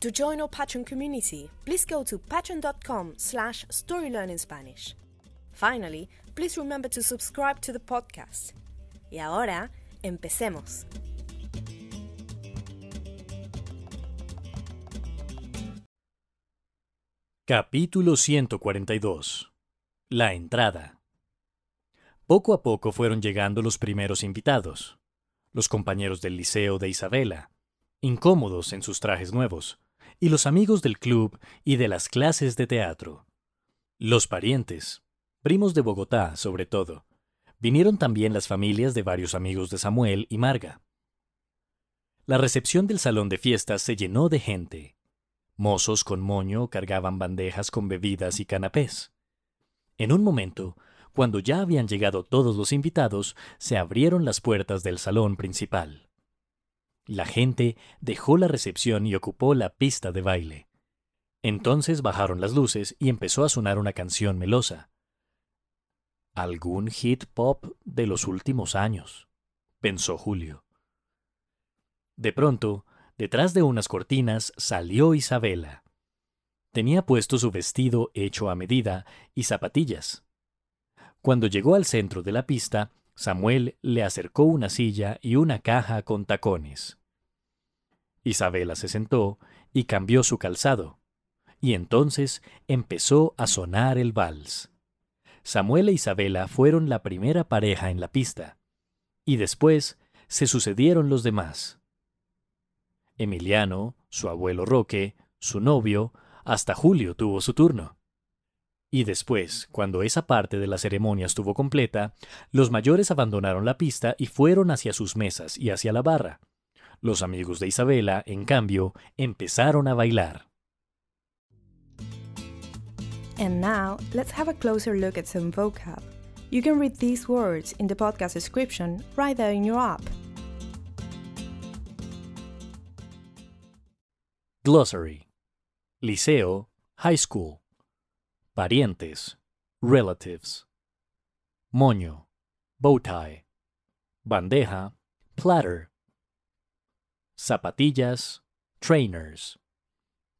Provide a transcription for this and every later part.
To join our Patreon community, please go to patreon.com slash storylearningspanish. Finally, please remember to subscribe to the podcast. Y ahora, empecemos. Capítulo 142 La entrada Poco a poco fueron llegando los primeros invitados, los compañeros del liceo de Isabela, incómodos en sus trajes nuevos, y los amigos del club y de las clases de teatro. Los parientes, primos de Bogotá sobre todo, vinieron también las familias de varios amigos de Samuel y Marga. La recepción del salón de fiestas se llenó de gente. Mozos con moño cargaban bandejas con bebidas y canapés. En un momento, cuando ya habían llegado todos los invitados, se abrieron las puertas del salón principal. La gente dejó la recepción y ocupó la pista de baile. Entonces bajaron las luces y empezó a sonar una canción melosa. Algún hit pop de los últimos años, pensó Julio. De pronto, detrás de unas cortinas salió Isabela. Tenía puesto su vestido hecho a medida y zapatillas. Cuando llegó al centro de la pista, Samuel le acercó una silla y una caja con tacones. Isabela se sentó y cambió su calzado, y entonces empezó a sonar el vals. Samuel e Isabela fueron la primera pareja en la pista, y después se sucedieron los demás. Emiliano, su abuelo Roque, su novio, hasta Julio tuvo su turno. Y después, cuando esa parte de la ceremonia estuvo completa, los mayores abandonaron la pista y fueron hacia sus mesas y hacia la barra. Los amigos de Isabela, en cambio, empezaron a bailar. And now, let's have a closer look at some vocab. You can read these words in the podcast description right there in your app. Glossary Liceo, High School Parientes, Relatives Moño, Bow tie Bandeja, Platter zapatillas, trainers,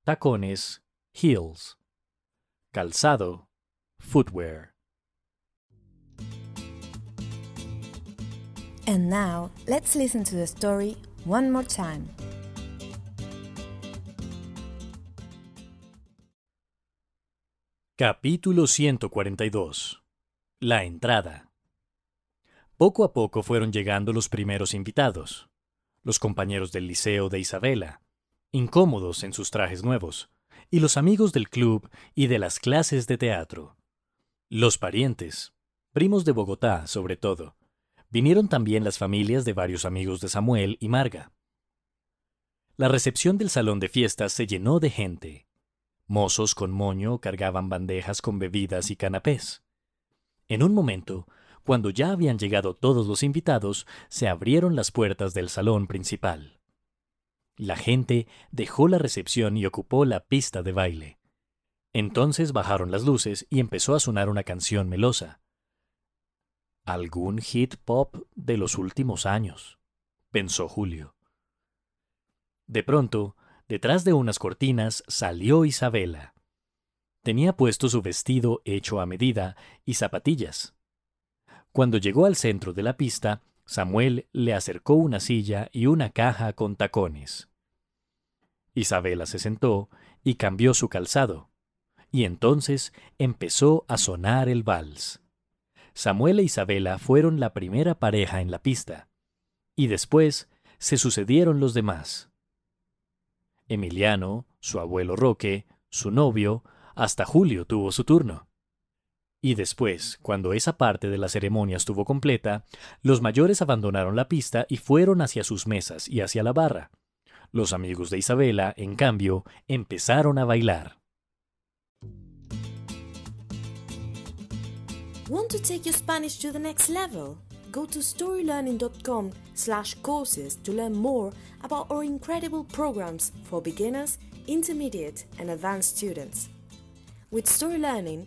tacones, heels, calzado, footwear. And now, let's listen to the story one more time. Capítulo 142 La entrada Poco a poco fueron llegando los primeros invitados los compañeros del liceo de Isabela, incómodos en sus trajes nuevos, y los amigos del club y de las clases de teatro. Los parientes, primos de Bogotá sobre todo, vinieron también las familias de varios amigos de Samuel y Marga. La recepción del salón de fiestas se llenó de gente. Mozos con moño cargaban bandejas con bebidas y canapés. En un momento, cuando ya habían llegado todos los invitados, se abrieron las puertas del salón principal. La gente dejó la recepción y ocupó la pista de baile. Entonces bajaron las luces y empezó a sonar una canción melosa. Algún hit pop de los últimos años, pensó Julio. De pronto, detrás de unas cortinas salió Isabela. Tenía puesto su vestido hecho a medida y zapatillas. Cuando llegó al centro de la pista, Samuel le acercó una silla y una caja con tacones. Isabela se sentó y cambió su calzado, y entonces empezó a sonar el vals. Samuel e Isabela fueron la primera pareja en la pista, y después se sucedieron los demás. Emiliano, su abuelo Roque, su novio, hasta Julio tuvo su turno. Y después, cuando esa parte de la ceremonia estuvo completa, los mayores abandonaron la pista y fueron hacia sus mesas y hacia la barra. Los amigos de Isabela, en cambio, empezaron a bailar. Want to take your Spanish to the next level? Go to storylearning.com slash courses to learn more about our incredible programs for beginners, intermediate and advanced students. With Story Learning,